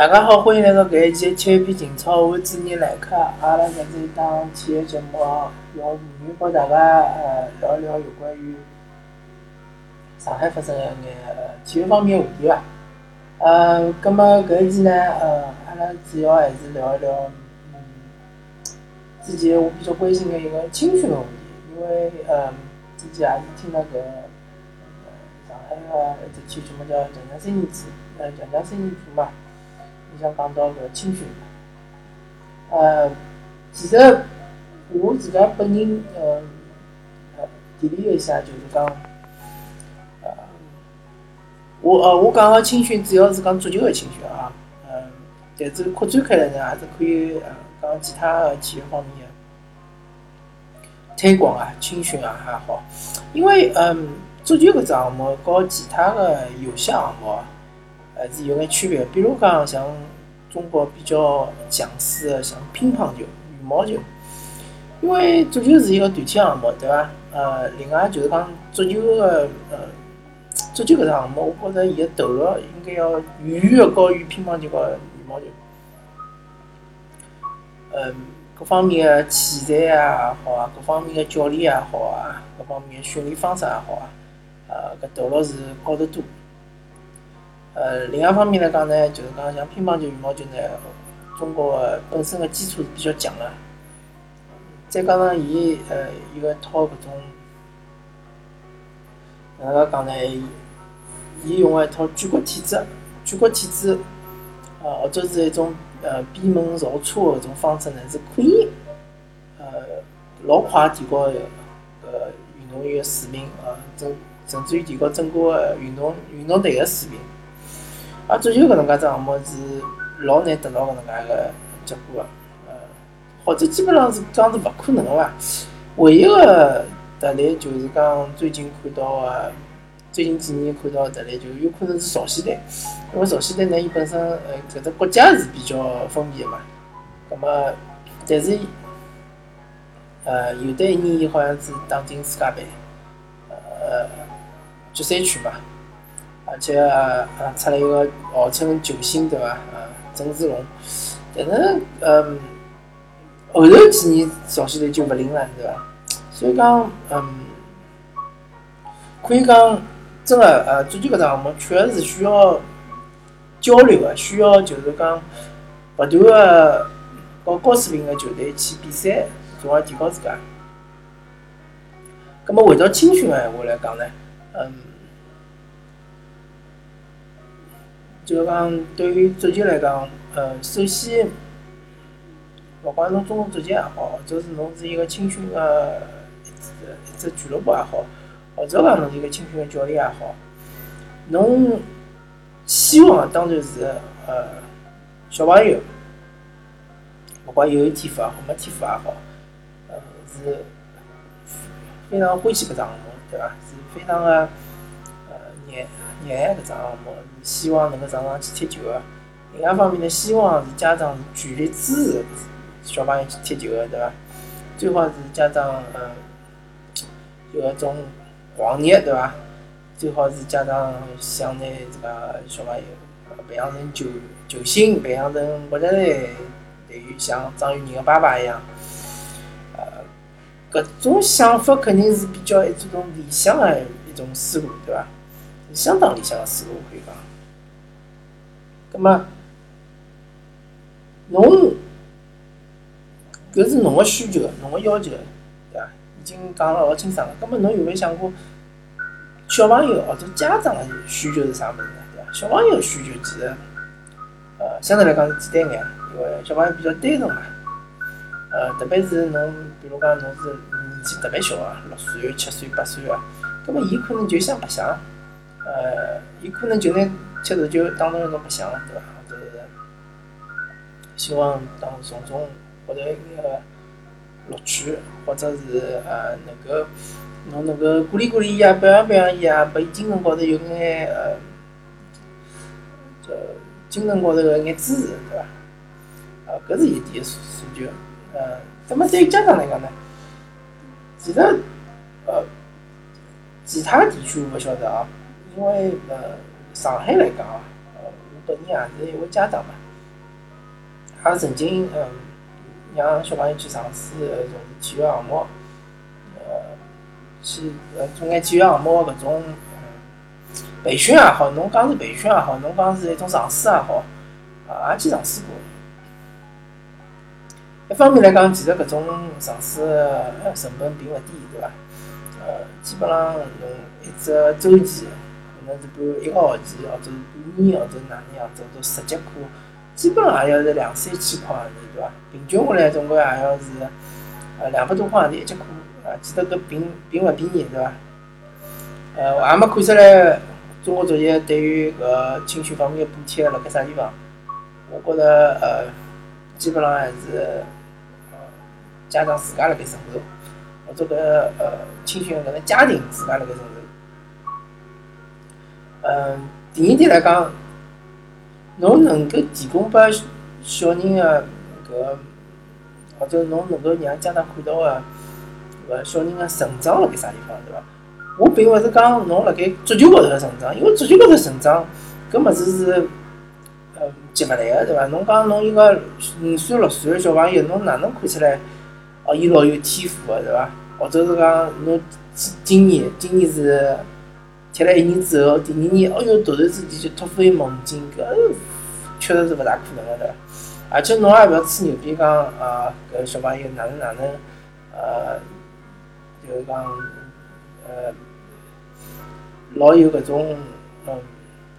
大家好，欢迎来到搿一期七片情操，我主持人来客。阿拉搿是一档体育节目，用沪语帮大家呃聊一聊有关于上海发生的一眼体育方面个话题伐。呃，葛末搿一期呢，呃，阿拉主要还是聊一聊嗯，之前我比较关心的一个青训个问题，因为呃，之前也是听到搿呃上海个一只体育节目叫《强强三人组》，呃，强强三人组嘛。你像讲到搿青训，呃，其实我自家本人，呃，呃，提炼一下，就是讲，呃，我呃，我讲个青训主要是讲足球个青训啊，嗯，但是扩展开来呢，还是可以呃讲其他个体育方面个推广啊、青训啊还好，因为嗯，足球搿只项目和其他个有些项目。还是有眼区别，比如讲像中国比较强势的像乒乓球、羽毛球，因为足球是一个团体项目，对伐？呃，另外就是讲足球个呃，足球搿只项目，我觉着伊个投入应该要远远高于乒乓球和羽毛球。嗯，各方面个器材也好啊，各方面个教练也好啊，各方面个训练方式也好啊，呃，搿投入是高得多。呃，另外一方面来讲呢，就是讲像乒乓球、羽毛球呢，中国本身的基础是比较强的，再加上伊呃一个套搿种，哪能讲呢？伊用个一套举国体制，举国体制，呃，或者是一种呃闭门造车个搿种方式呢，是可以呃老快提高搿运动员个水平啊，甚甚至于提高整个个运动运动队个水平。啊，足球搿能介只项目是老难得到搿能介个结果个，呃，或者基本上是讲是勿可能个伐？唯一个特例就是讲最近看到个，最近几年看到个特例就有可能是朝鲜队，因为朝鲜队呢，伊本身呃搿只国家是比较封闭个嘛，葛末但是呃有的一年伊好像是打进世界杯，呃决赛圈嘛。而且呃出了一个号称球星对伐？呃，郑志龙，但是嗯，后头几年朝鲜队就勿灵了对伐？所以讲嗯，可以讲真个呃，足球搿只项目确实是需要交流个，需要就是讲勿断个和高水平个球队去比赛，从而提高自家。葛末回到青训个闲话来讲呢，嗯。就是讲，对于足球来讲，呃，首先，勿管侬中国足球也好，或者是侬是一个青训个一只一只俱乐部也好，或者讲侬是一个青训个教练也好，侬希望当然是呃小朋友，勿管有天赋也好，没天赋也好，呃是非常欢喜搿只项目，对伐？是非常个热爱搿只项目。希望能够上场去踢球个，另外一方面呢，希望是家长全力支持小朋友去踢球个，对伐？最好是家长嗯有一种狂热，对伐？最好是家长想拿这个小朋友培养成球球星，培养成国家队队员，像张玉宁个爸爸一样。呃，搿种想法肯定是比较一种理想个一种思路，对伐？相当理想个思路，可以讲。葛末，侬搿是侬个需求，侬个要求，对伐？已经讲了老清爽了。葛末侬有没有想过，小朋友或者家长个需求是啥物事呢？对伐？小朋友需求其实，呃，相对来讲是简单眼，因为小朋友比较单纯嘛。呃，特别是侬，比如讲侬是年纪特别小个，六岁、七岁、八岁个，葛末伊可能就想白相，呃，伊可能就拿。踢足球当成一种白相，对伐？或者希望当从中获得一个乐趣，或者是呃能够侬能够鼓励鼓励伊啊，表扬表扬伊啊，拨伊精神高头有眼呃，叫精神高头个一眼支持，对伐？啊，搿是一点诉诉求。呃，那么对于家长来讲呢，其实呃，其他地区我勿晓得啊，因为呃。上海来讲，呃，我本人也是一位家长嘛。也曾经嗯让小朋友去尝试从事体育项目，呃，去呃做眼体育项目搿种培训也好，侬讲是培训也好，侬讲是一种尝试也好，啊，也去尝试过。一方面来讲，其实搿种尝试成本并勿低，对伐？呃，基本上侬一只周期能是半一个学期，或者是半年，或者哪能样子，或者十节课，基本上也要是两三千块钿，对伐？平均下来总归也要是呃两百多块钿一节课，啊，记得搿并并勿便宜，对伐？呃，我也没看出来中国作协对于搿青训方面的补贴辣盖啥地方，我觉着呃，基本上还是呃。家长自家辣盖承受，或者搿呃青训搿个家庭自家辣盖承受。嗯，第二点来讲，侬能够提供拨小人个搿，或者侬能够让家长看到个搿小人个成长辣盖啥地方，对伐？我并勿是讲侬辣盖足球高头个成长，因为足球高头成长搿物事是呃急勿来个，对伐？侬讲侬一个五岁六岁个小朋友，侬哪能看出来？哦，伊老有天赋个，对伐？或者是讲侬今年，今年是踢了一年之后，第二年，哦哟，突然之间就突飞猛进，搿确实是勿大可能个，对伐？而且侬也勿要吹牛逼讲啊，搿小朋友哪能哪能，呃，就是讲，呃，老有搿种嗯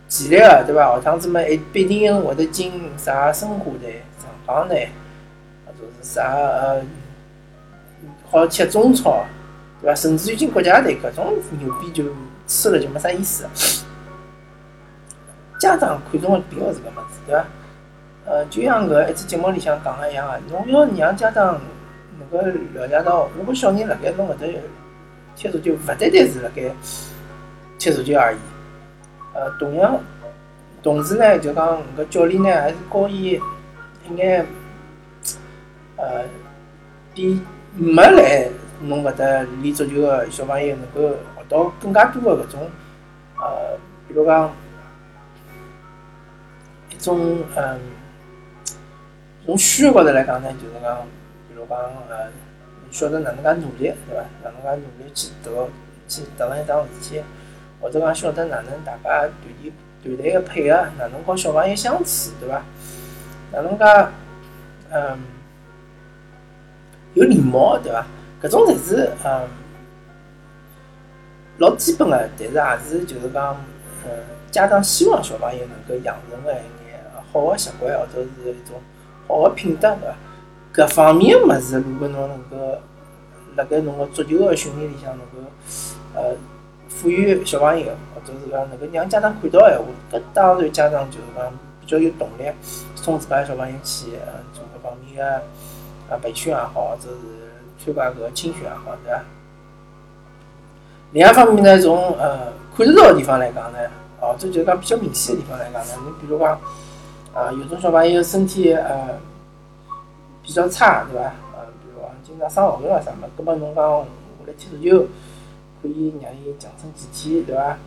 潜力个，对伐？下趟子嘛，一必定会得进啥申花队、上港队，或者是啥呃。好踢中超，对伐？甚至于进国家队，搿种牛逼就吹了就没啥意思。家长看重的并勿是搿物事，对伐？呃，就像搿一次节目里向讲个一样个，侬要让家长能够了解到，如果小人辣盖侬搿搭踢足球，勿单单是辣盖踢足球而已。呃，同样，同时呢，就讲搿教练呢，还是教伊一眼，呃，比。没来侬搿搭练足球个小朋友能够学到更加多个搿种，呃，比如讲一种嗯，从需要高头来讲呢，就是讲，比如讲呃，晓得哪能介努力，对伐？哪能介努力去得去达成一桩事体，或者讲晓得哪能大家团体团队个配合，哪能和小朋友相处，对伐？哪能介嗯。有礼貌，对伐？搿种侪是嗯老基本个，但是也是就是讲，嗯，家长希望小朋友能够养成个一眼好个习惯，或者是一种好个品德，对伐？搿方面物事，如果侬能够辣盖侬个足球个训练里向能够呃赋予小朋友，或者是讲能够让家长看到闲话，搿当然家长就是讲比较有动力，送自家小朋友去做搿方面个。啊，培训也好，或者是参加搿个青训也好，对伐？另一方面呢，从呃看得到个地方来讲呢，哦，这就讲比较明显个地方来讲呢，你比如讲，啊，有种小朋友身体呃比较差，对伐？呃，比如讲经常生毛病啊啥么，葛末侬讲我来踢足球，可以让伊强身健体，对伐？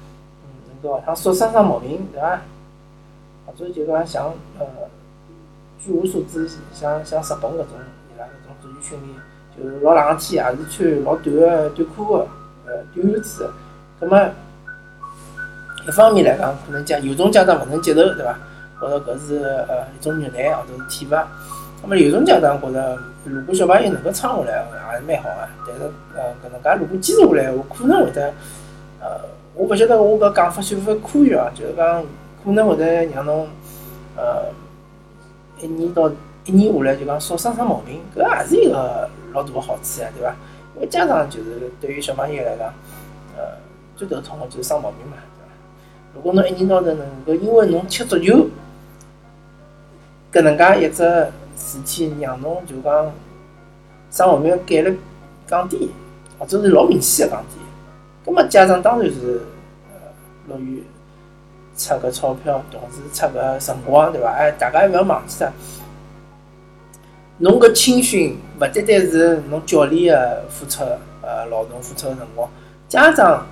嗯，能够学堂少生生毛病，对伐？或者就讲像呃，据我所知，像像日本搿种伊拉搿种。足球训练就是老冷个天，也是穿老短个短裤个，呃，短袖子。葛末一方面来讲，可能家有种家长勿能接受，对伐？觉着搿是呃一种虐待或者是体罚。葛末有种家长觉着，如果小朋友能够撑下来，也是蛮好个。但是呃，搿能介如果坚持下来，我可能会得呃，我勿晓得我搿讲法算勿算科学啊？就是讲可能会得让侬呃一年到。一年下来就讲少生生毛病，搿也是一个老大个好处呀，对伐？因为家长就是对于小朋友来讲，呃，最头痛个就是生毛病嘛，对伐？如果侬一年到头能够因为侬踢足球，搿能介一只事体让侬就讲生毛病概率降低，或者是老明显个降低，葛末家长当然是呃乐于出搿钞票，同时出搿辰光，对伐？哎，大家勿要忘记脱。侬搿青训勿单单是侬教练个付出，呃，劳动付出个辰光，家长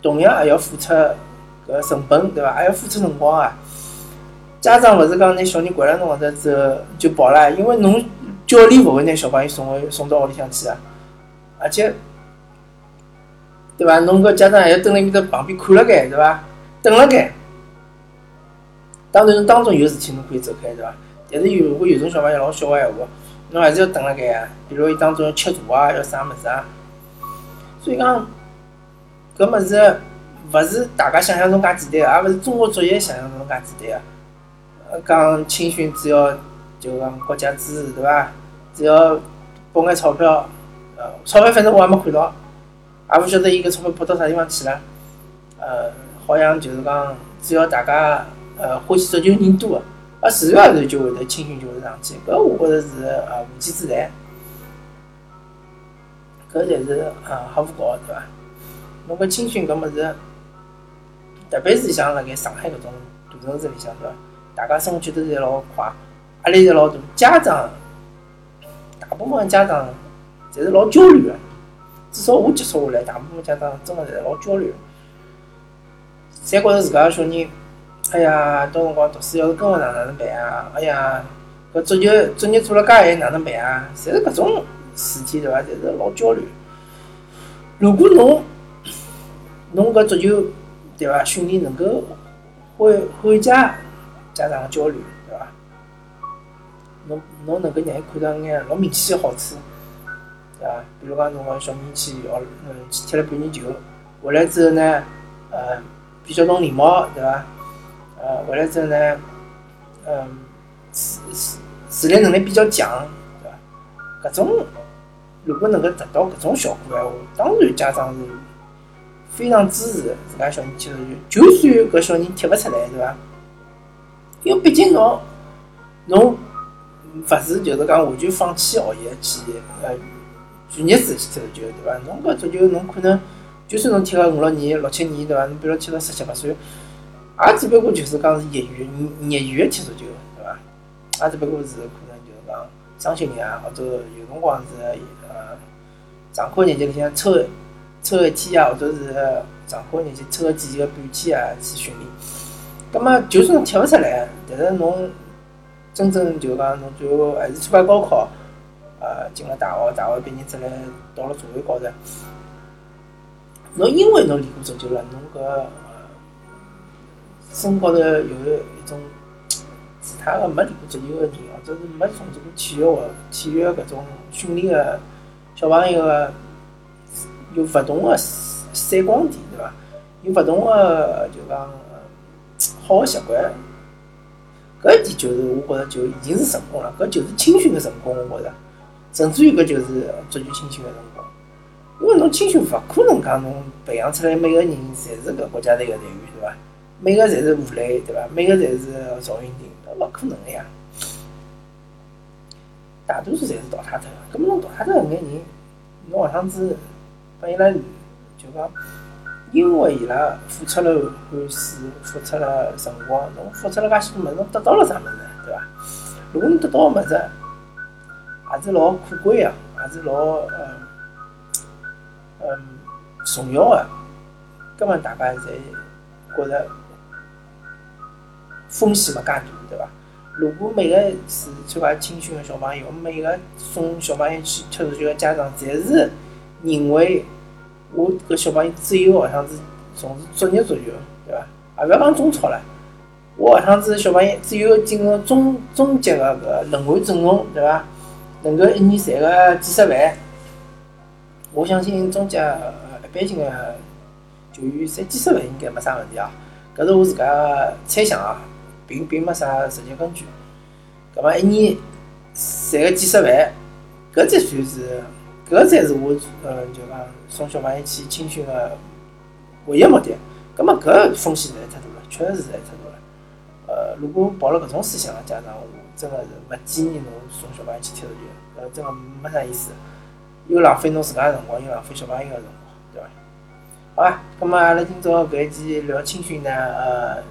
同样也要付出搿成本，对伐？还要付出辰光啊。家长勿是讲拿小人掼辣侬搿搭之后就跑了，因为侬教练勿会拿小朋友送回送到屋里向去啊，而且，对伐？侬搿家长还要蹲辣埃面旁边看辣盖，对伐？等辣盖。当然，当中有事体侬可以走开，对伐？但是有如果有种小朋友老小个闲话，侬还是要等辣盖啊。比如伊当中要吃茶啊，要啥物事啊。所以讲，搿物事勿是大家想象中介简单个，也勿是中国作业想象中介简单个。讲青训只要就讲国家支持对伐？只要拨眼钞票，呃，钞票反正我还没看到，也勿晓得伊搿钞票拨到啥地方去了。呃，好像就是讲只要大家呃欢喜足球人多个，啊自然而然就会得青训就会上去。搿我觉着是呃无稽之谈，搿才是呃瞎胡搞对伐？侬搿青训搿物事，特别是像辣盖上海搿种大城市里向对伐？大家生活节奏侪老快，压力侪老大。家长大部分家长侪是老焦虑个，至少我接触下来，大部分家长真个侪老焦虑，侪觉着自家个小人，哎呀，到辰光读书要是跟勿上哪能办啊？哎呀，搿足球作业做了介晚哪能办啊？侪是搿种事体对伐？侪是老焦虑。如果侬侬搿足球对伐？训练能够缓缓解。家长个焦虑，对伐？侬侬能够让伊看到眼老明显个好处，对伐？比如讲，侬个小人去学，嗯，去踢了半年球，回来之后呢，呃，比较懂礼貌，对伐？呃，回来之后呢，嗯，自自自理能力比较强，对伐？搿种如果能够达到搿种效果闲话，当然家长是非常支持自家小人踢足球，就算搿小人踢勿出来，对伐？因为毕竟侬，侬勿是就是讲完全放弃学习去呃全日制去踢足球，对伐？侬搿足球侬可能就算侬踢个五六年、六七年，对伐？侬比如踢到十七八岁，也只不过就是讲是业余、业余踢足球，对伐？也只不过是可能就是讲双休日啊，或者有辰光是呃上课日节里向抽抽一天啊，或者是上课日节抽个几个半天啊去训练。葛末就算踢勿出来，但是侬真正就讲侬最后还是参加高考，呃，进了大学，大学毕业出来到了社会高头，侬因为侬练过足球了，侬搿身高头有一种其他个没练过足球个人，或者是没从事过体育个体育搿种训练个小朋友个有勿同个闪光点，对伐？有勿同个就讲。好个习惯，搿一点就是我觉着就已经是成功了，搿就是青训个成功，我觉着，甚至于搿就是足球青训个成功。因为侬青训勿可能讲侬培养出来每个人侪是搿国家队个队员，对伐？每个侪是武磊，对伐？每个侪是赵云霆，搿勿可能个呀。大多数侪是淘汰脱个，搿么侬淘汰脱搿眼人，侬下趟子拨伊拉就讲。因为伊拉付出了汗水，付出了辰光，侬付出了介许多物事，侬得到了啥物事，对伐？如果侬得到个物事也是老可贵个，也是老嗯嗯重要个，根本大家侪觉着风险勿介大，对伐？如果每个是参加青训个小朋友，每个送小朋友去踢足球个家长，侪是认为。我搿小朋友只有学像是从事职业足球，对伐？也勿要讲中超了，我学像是小朋友只有进入中中级个搿轮换阵容，对伐？能够一年赚个几十万，我相信中级一般性个球员赚几十万应该没啥问题啊。搿是我自家个猜想啊，并并没啥实际根据。葛末一年赚个几十万，搿才算是。搿才是我，呃，就讲送小朋友去青训个唯一目的。葛末搿风险实在太大了，确实实在太大了。呃，如果抱了搿种思想个家长，我真个是勿建议侬送小朋友去踢足球，搿真个没啥意思，又浪费侬自家个辰光，又浪费小朋友个辰光，对伐？好啊？葛末阿拉今朝搿一期聊青训呢，呃，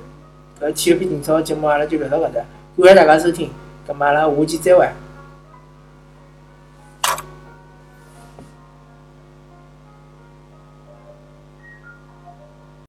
搿体育篇情操节目阿拉就聊到搿搭，感谢大家收听，葛末阿拉下期再会。